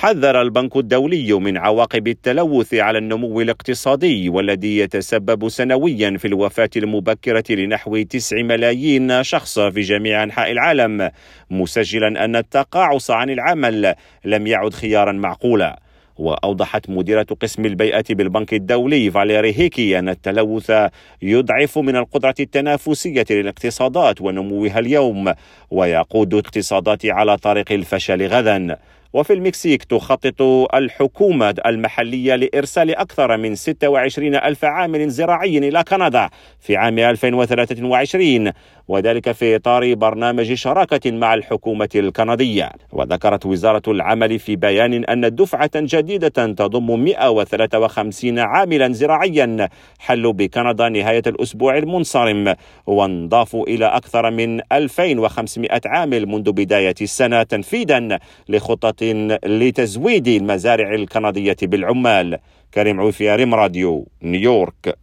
حذر البنك الدولي من عواقب التلوث على النمو الاقتصادي والذي يتسبب سنويا في الوفاة المبكرة لنحو 9 ملايين شخص في جميع أنحاء العالم مسجلا أن التقاعس عن العمل لم يعد خيارا معقولا. وأوضحت مديرة قسم البيئة بالبنك الدولي فاليري هيكي أن التلوث يضعف من القدرة التنافسية للاقتصادات ونموها اليوم ويقود الاقتصادات على طريق الفشل غدا. وفي المكسيك تخطط الحكومة المحلية لإرسال أكثر من 26 ألف عامل زراعي إلى كندا في عام 2023 وذلك في إطار برنامج شراكة مع الحكومة الكندية. وذكرت وزارة العمل في بيان أن دفعة جديدة تضم 153 عاملا زراعيا. حلوا بكندا نهاية الأسبوع المنصرم. وانضافوا إلى أكثر من 2500 عامل منذ بداية السنة تنفيذا لخطة لتزويد المزارع الكندية بالعمال. كريم عوفي ريم راديو نيويورك.